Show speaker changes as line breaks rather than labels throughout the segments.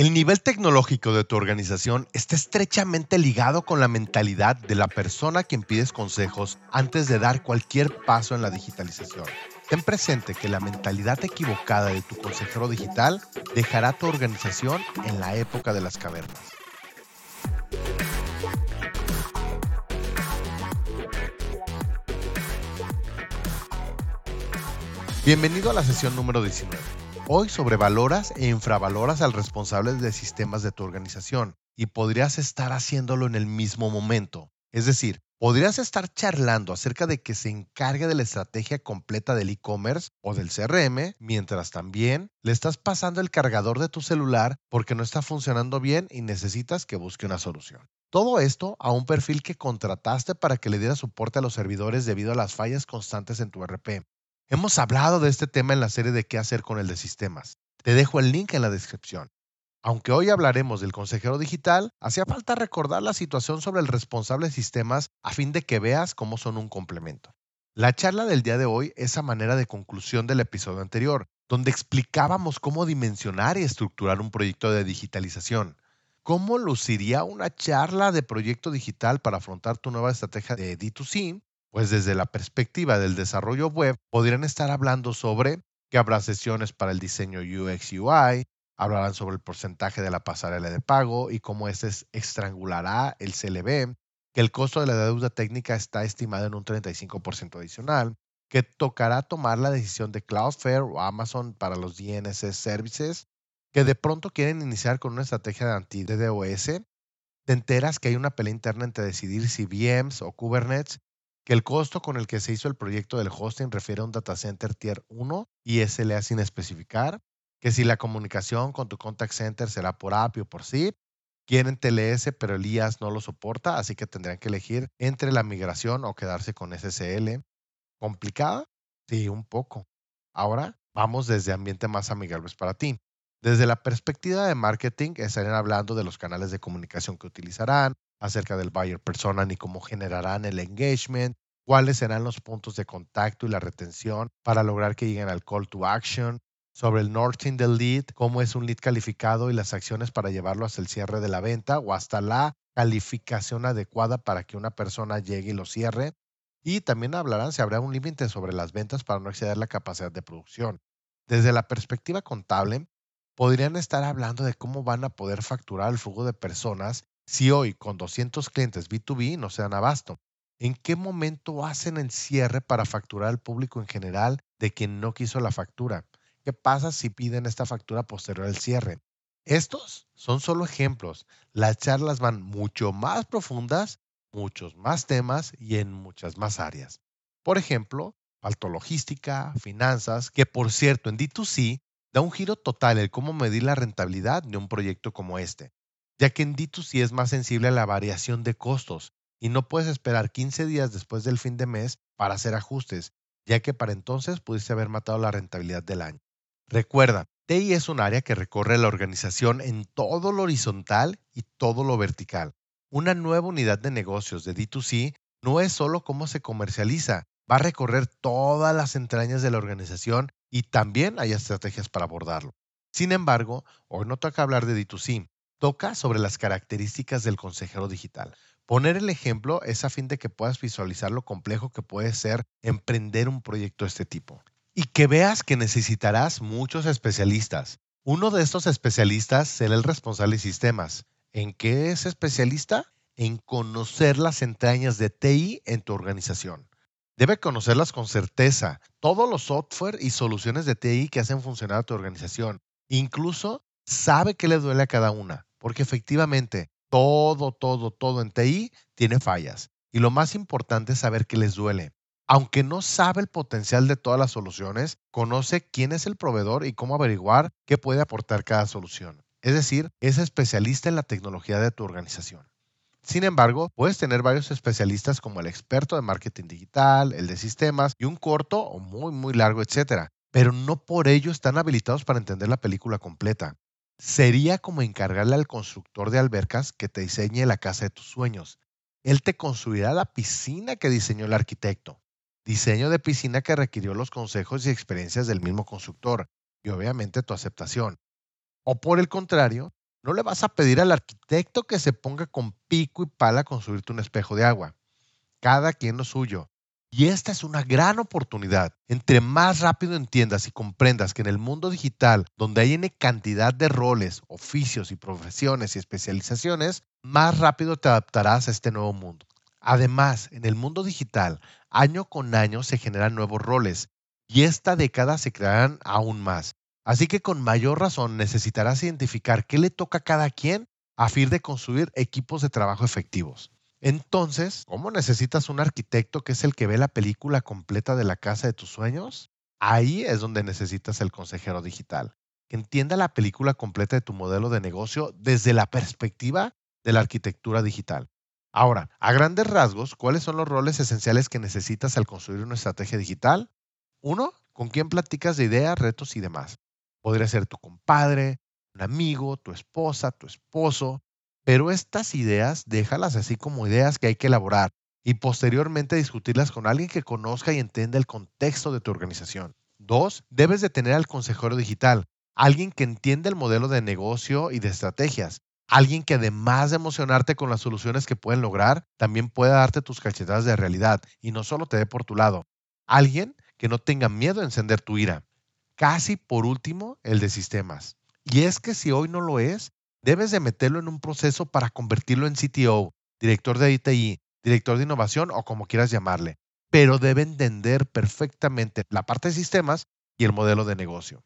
El nivel tecnológico de tu organización está estrechamente ligado con la mentalidad de la persona a quien pides consejos antes de dar cualquier paso en la digitalización. Ten presente que la mentalidad equivocada de tu consejero digital dejará tu organización en la época de las cavernas. Bienvenido a la sesión número 19. Hoy sobrevaloras e infravaloras al responsable de sistemas de tu organización y podrías estar haciéndolo en el mismo momento. Es decir, podrías estar charlando acerca de que se encargue de la estrategia completa del e-commerce o del CRM, mientras también le estás pasando el cargador de tu celular porque no está funcionando bien y necesitas que busque una solución. Todo esto a un perfil que contrataste para que le diera soporte a los servidores debido a las fallas constantes en tu RP. Hemos hablado de este tema en la serie de qué hacer con el de sistemas. Te dejo el link en la descripción. Aunque hoy hablaremos del consejero digital, hacía falta recordar la situación sobre el responsable de sistemas a fin de que veas cómo son un complemento. La charla del día de hoy es a manera de conclusión del episodio anterior, donde explicábamos cómo dimensionar y estructurar un proyecto de digitalización. ¿Cómo luciría una charla de proyecto digital para afrontar tu nueva estrategia de D2C pues desde la perspectiva del desarrollo web, podrían estar hablando sobre que habrá sesiones para el diseño UX UI, hablarán sobre el porcentaje de la pasarela de pago y cómo este estrangulará el CLB, que el costo de la deuda técnica está estimado en un 35% adicional, que tocará tomar la decisión de Cloudflare o Amazon para los DNS services, que de pronto quieren iniciar con una estrategia de anti-DDoS, te enteras que hay una pelea interna entre decidir si VMs o Kubernetes que el costo con el que se hizo el proyecto del hosting refiere a un data center tier 1 y SLA sin especificar, que si la comunicación con tu contact center será por API o por SIP, quieren TLS pero el IaaS no lo soporta, así que tendrán que elegir entre la migración o quedarse con SSL. ¿Complicada? Sí, un poco. Ahora vamos desde ambiente más amigables para ti. Desde la perspectiva de marketing, estarán hablando de los canales de comunicación que utilizarán, acerca del buyer persona ni cómo generarán el engagement, cuáles serán los puntos de contacto y la retención para lograr que lleguen al call to action, sobre el northing del lead, cómo es un lead calificado y las acciones para llevarlo hasta el cierre de la venta o hasta la calificación adecuada para que una persona llegue y lo cierre. Y también hablarán si habrá un límite sobre las ventas para no exceder la capacidad de producción. Desde la perspectiva contable, podrían estar hablando de cómo van a poder facturar el flujo de personas si hoy con 200 clientes B2B no se dan abasto, ¿en qué momento hacen el cierre para facturar al público en general de quien no quiso la factura? ¿Qué pasa si piden esta factura posterior al cierre? Estos son solo ejemplos. Las charlas van mucho más profundas, muchos más temas y en muchas más áreas. Por ejemplo, falto logística, finanzas, que por cierto en D2C da un giro total el cómo medir la rentabilidad de un proyecto como este ya que en D2C es más sensible a la variación de costos y no puedes esperar 15 días después del fin de mes para hacer ajustes, ya que para entonces pudiste haber matado la rentabilidad del año. Recuerda, TI es un área que recorre la organización en todo lo horizontal y todo lo vertical. Una nueva unidad de negocios de D2C no es solo cómo se comercializa, va a recorrer todas las entrañas de la organización y también hay estrategias para abordarlo. Sin embargo, hoy no toca hablar de D2C, toca sobre las características del consejero digital. Poner el ejemplo es a fin de que puedas visualizar lo complejo que puede ser emprender un proyecto de este tipo. Y que veas que necesitarás muchos especialistas. Uno de estos especialistas será el responsable de sistemas. ¿En qué es especialista? En conocer las entrañas de TI en tu organización. Debe conocerlas con certeza, todos los software y soluciones de TI que hacen funcionar a tu organización. Incluso sabe qué le duele a cada una porque efectivamente todo, todo, todo en TI tiene fallas. Y lo más importante es saber qué les duele. Aunque no sabe el potencial de todas las soluciones, conoce quién es el proveedor y cómo averiguar qué puede aportar cada solución. Es decir, es especialista en la tecnología de tu organización. Sin embargo, puedes tener varios especialistas como el experto de marketing digital, el de sistemas y un corto o muy, muy largo, etcétera. Pero no por ello están habilitados para entender la película completa. Sería como encargarle al constructor de albercas que te diseñe la casa de tus sueños. Él te construirá la piscina que diseñó el arquitecto. Diseño de piscina que requirió los consejos y experiencias del mismo constructor y obviamente tu aceptación. O por el contrario, No le vas a pedir al arquitecto que se ponga con pico y pala a construirte un espejo de agua. Cada quien lo suyo. Y esta es una gran oportunidad. Entre más rápido entiendas y comprendas que en el mundo digital, donde hay N cantidad de roles, oficios y profesiones y especializaciones, más rápido te adaptarás a este nuevo mundo. Además, en el mundo digital, año con año se generan nuevos roles y esta década se crearán aún más. Así que con mayor razón necesitarás identificar qué le toca a cada quien a fin de construir equipos de trabajo efectivos. Entonces, ¿cómo necesitas un arquitecto que es el que ve la película completa de la casa de tus sueños? Ahí es donde necesitas el consejero digital, que entienda la película completa de tu modelo de negocio desde la perspectiva de la arquitectura digital. Ahora, a grandes rasgos, ¿cuáles son los roles esenciales que necesitas al construir una estrategia digital? Uno, ¿con quién platicas de ideas, retos y demás? Podría ser tu compadre, un amigo, tu esposa, tu esposo, pero estas ideas déjalas así como ideas que hay que elaborar y posteriormente discutirlas con alguien que conozca y entienda el contexto de tu organización. Dos, debes de tener al consejero digital, alguien que entienda el modelo de negocio y de estrategias, alguien que además de emocionarte con las soluciones que pueden lograr, también pueda darte tus cachetadas de realidad y no solo te dé por tu lado. Alguien que no tenga miedo a encender tu ira. Casi por último, el de sistemas. Y es que si hoy no lo es, debes de meterlo en un proceso para convertirlo en CTO, director de ITI, director de innovación o como quieras llamarle. Pero debe entender perfectamente la parte de sistemas y el modelo de negocio.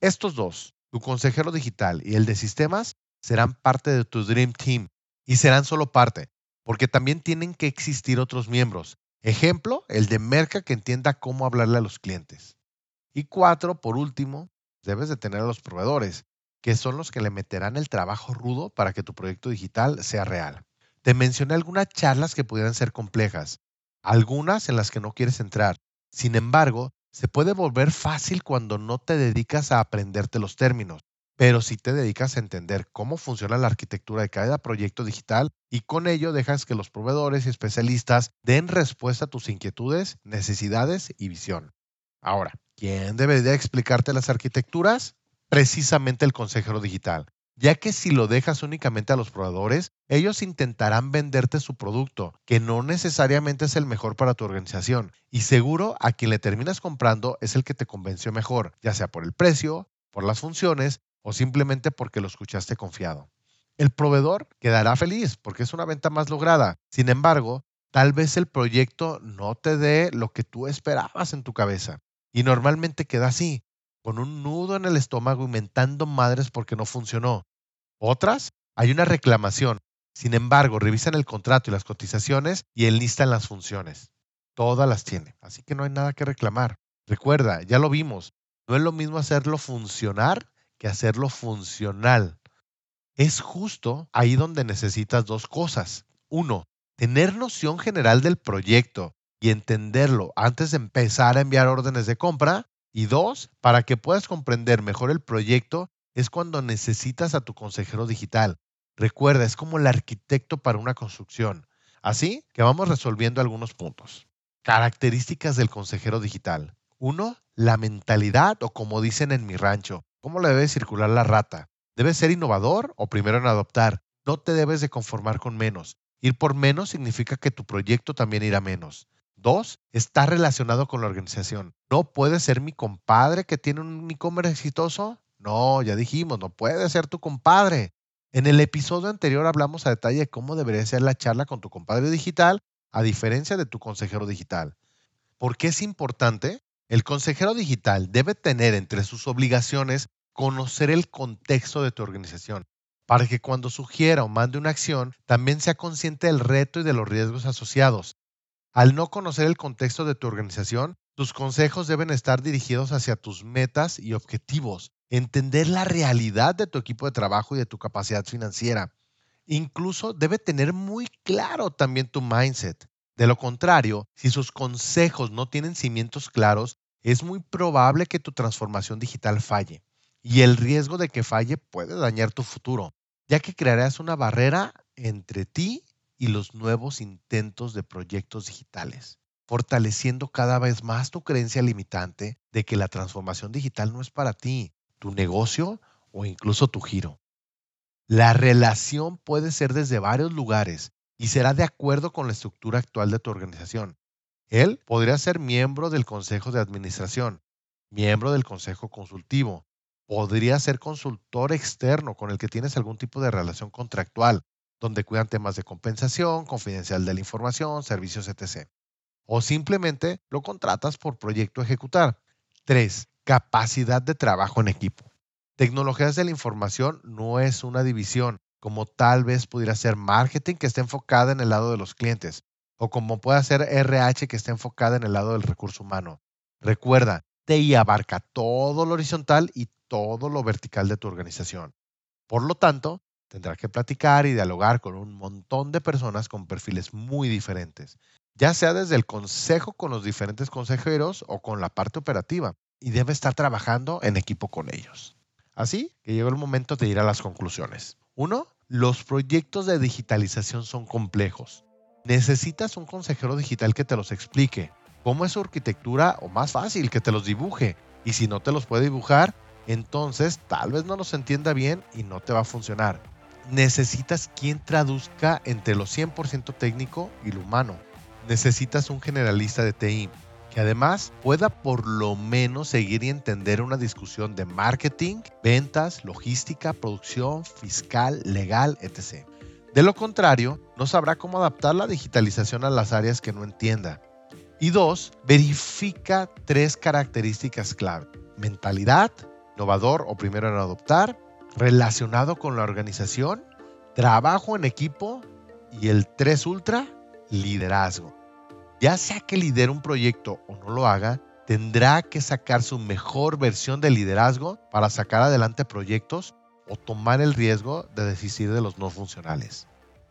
Estos dos, tu consejero digital y el de sistemas, serán parte de tu Dream Team y serán solo parte, porque también tienen que existir otros miembros. Ejemplo, el de Merca que entienda cómo hablarle a los clientes. Y cuatro, por último, debes de tener a los proveedores, que son los que le meterán el trabajo rudo para que tu proyecto digital sea real. Te mencioné algunas charlas que pudieran ser complejas, algunas en las que no quieres entrar. Sin embargo, se puede volver fácil cuando no te dedicas a aprenderte los términos, pero si te dedicas a entender cómo funciona la arquitectura de cada proyecto digital y con ello dejas que los proveedores y especialistas den respuesta a tus inquietudes, necesidades y visión. Ahora, ¿quién debería explicarte las arquitecturas? precisamente el consejero digital, ya que si lo dejas únicamente a los proveedores, ellos intentarán venderte su producto, que no necesariamente es el mejor para tu organización, y seguro a quien le terminas comprando es el que te convenció mejor, ya sea por el precio, por las funciones o simplemente porque lo escuchaste confiado. El proveedor quedará feliz porque es una venta más lograda. Sin embargo, tal vez el proyecto no te dé lo que tú esperabas en tu cabeza. Y normalmente queda así con un nudo en el estómago inventando madres porque no funcionó. Otras, hay una reclamación. Sin embargo, revisan el contrato y las cotizaciones y enlistan las funciones. Todas las tiene, así que no hay nada que reclamar. Recuerda, ya lo vimos, no es lo mismo hacerlo funcionar que hacerlo funcional. Es justo ahí donde necesitas dos cosas. Uno, tener noción general del proyecto y entenderlo antes de empezar a enviar órdenes de compra. Y dos, para que puedas comprender mejor el proyecto, es cuando necesitas a tu consejero digital. Recuerda, es como el arquitecto para una construcción. Así que vamos resolviendo algunos puntos. Características del consejero digital. Uno, la mentalidad o como dicen en mi rancho, cómo le debe circular la rata. Debes ser innovador o primero en adoptar. No te debes de conformar con menos. Ir por menos significa que tu proyecto también irá menos. Dos, está relacionado con la organización. No puede ser mi compadre que tiene un e-commerce exitoso. No, ya dijimos, no puede ser tu compadre. En el episodio anterior hablamos a detalle de cómo debería ser la charla con tu compadre digital, a diferencia de tu consejero digital. ¿Por qué es importante? El consejero digital debe tener entre sus obligaciones conocer el contexto de tu organización, para que cuando sugiera o mande una acción también sea consciente del reto y de los riesgos asociados. Al no conocer el contexto de tu organización, tus consejos deben estar dirigidos hacia tus metas y objetivos, entender la realidad de tu equipo de trabajo y de tu capacidad financiera. Incluso debe tener muy claro también tu mindset. De lo contrario, si sus consejos no tienen cimientos claros, es muy probable que tu transformación digital falle. Y el riesgo de que falle puede dañar tu futuro, ya que crearás una barrera entre ti y los nuevos intentos de proyectos digitales, fortaleciendo cada vez más tu creencia limitante de que la transformación digital no es para ti, tu negocio o incluso tu giro. La relación puede ser desde varios lugares y será de acuerdo con la estructura actual de tu organización. Él podría ser miembro del consejo de administración, miembro del consejo consultivo, podría ser consultor externo con el que tienes algún tipo de relación contractual, donde cuidan temas de compensación, confidencial de la información, servicios, etc. O simplemente lo contratas por proyecto a ejecutar. 3. Capacidad de trabajo en equipo. Tecnologías de la información no es una división, como tal vez pudiera ser marketing que esté enfocada en el lado de los clientes, o como pueda ser RH que esté enfocada en el lado del recurso humano. Recuerda, TI abarca todo lo horizontal y todo lo vertical de tu organización. Por lo tanto, tendrá que platicar y dialogar con un montón de personas con perfiles muy diferentes, ya sea desde el consejo con los diferentes consejeros o con la parte operativa, y debe estar trabajando en equipo con ellos. Así que llegó el momento de ir a las conclusiones. Uno, los proyectos de digitalización son complejos. Necesitas un consejero digital que te los explique cómo es su arquitectura o más fácil, que te los dibuje. Y si no te los puede dibujar, entonces tal vez no los entienda bien y no te va a funcionar. Necesitas quien traduzca entre lo 100% técnico y lo humano. Necesitas un generalista de TI que además pueda por lo menos seguir y entender una discusión de marketing, ventas, logística, producción, fiscal, legal, etc. De lo contrario, no sabrá cómo adaptar la digitalización a las áreas que no entienda. Y dos, verifica tres características clave. Mentalidad, innovador o primero en adoptar, relacionado con la organización, trabajo en equipo y el 3 ultra, liderazgo. Ya sea que lidere un proyecto o no lo haga, tendrá que sacar su mejor versión de liderazgo para sacar adelante proyectos o tomar el riesgo de desistir de los no funcionales.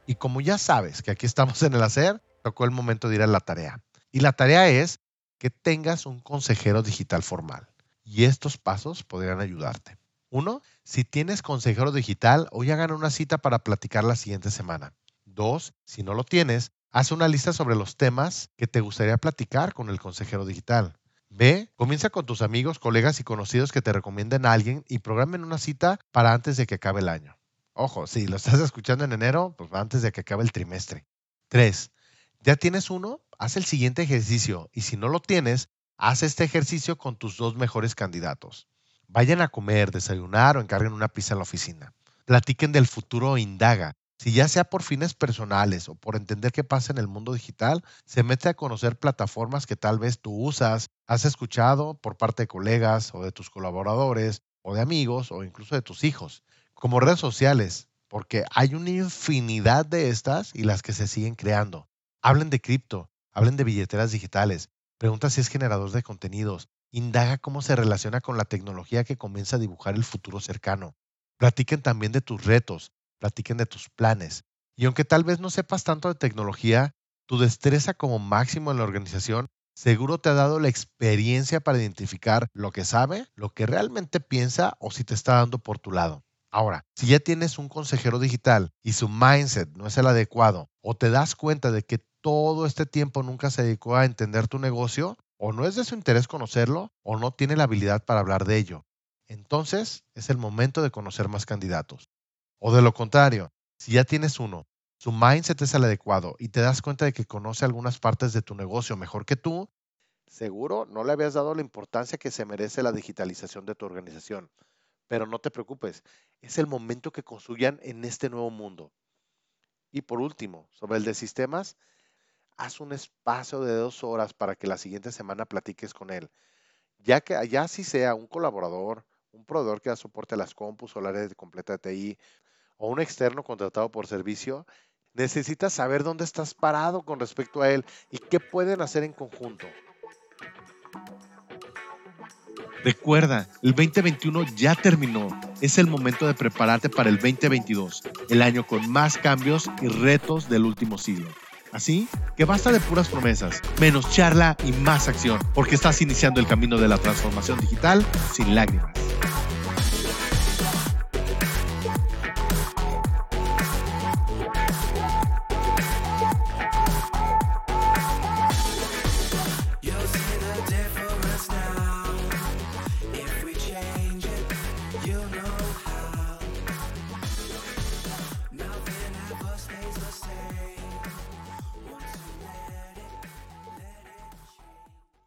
Y como ya sabes que aquí estamos en el hacer, tocó el momento de ir a la tarea. Y la tarea es que tengas un consejero digital formal. Y estos pasos podrían ayudarte. Uno, si tienes consejero digital, hoy hagan una cita para platicar la siguiente semana. Dos, si no lo tienes, Haz una lista sobre los temas que te gustaría platicar con el consejero digital. B. Comienza con tus amigos, colegas y conocidos que te recomienden a alguien y programen una cita para antes de que acabe el año. Ojo, si lo estás escuchando en enero, pues antes de que acabe el trimestre. 3. ¿Ya tienes uno? Haz el siguiente ejercicio y si no lo tienes, haz este ejercicio con tus dos mejores candidatos. Vayan a comer, desayunar o encarguen una pizza en la oficina. Platiquen del futuro e indaga. Si ya sea por fines personales o por entender qué pasa en el mundo digital, se mete a conocer plataformas que tal vez tú usas, has escuchado por parte de colegas o de tus colaboradores o de amigos o incluso de tus hijos, como redes sociales, porque hay una infinidad de estas y las que se siguen creando. Hablen de cripto, hablen de billeteras digitales, pregunta si es generador de contenidos, indaga cómo se relaciona con la tecnología que comienza a dibujar el futuro cercano. Platiquen también de tus retos, platiquen de tus planes. Y aunque tal vez no sepas tanto de tecnología, tu destreza como máximo en la organización seguro te ha dado la experiencia para identificar lo que sabe, lo que realmente piensa o si te está dando por tu lado. Ahora, si ya tienes un consejero digital y su mindset no es el adecuado o te das cuenta de que todo este tiempo nunca se dedicó a entender tu negocio, o no es de su interés conocerlo o no tiene la habilidad para hablar de ello. Entonces es el momento de conocer más candidatos. O de lo contrario, si ya tienes uno, su mindset es el adecuado y te das cuenta de que conoce algunas partes de tu negocio mejor que tú, seguro no le habías dado la importancia que se merece la digitalización de tu organización. Pero no te preocupes, es el momento que construyan en este nuevo mundo. Y por último, sobre el de sistemas, haz un espacio de dos horas para que la siguiente semana platiques con él. Ya que allá sí sea un colaborador, un proveedor que da soporte a las compus o la red completa TI, o un externo contratado por servicio, necesitas saber dónde estás parado con respecto a él y qué pueden hacer en conjunto.
Recuerda, el 2021 ya terminó. Es el momento de prepararte para el 2022, el año con más cambios y retos del último siglo. Así que basta de puras promesas, menos charla y más acción, porque estás iniciando el camino de la transformación digital sin lágrimas.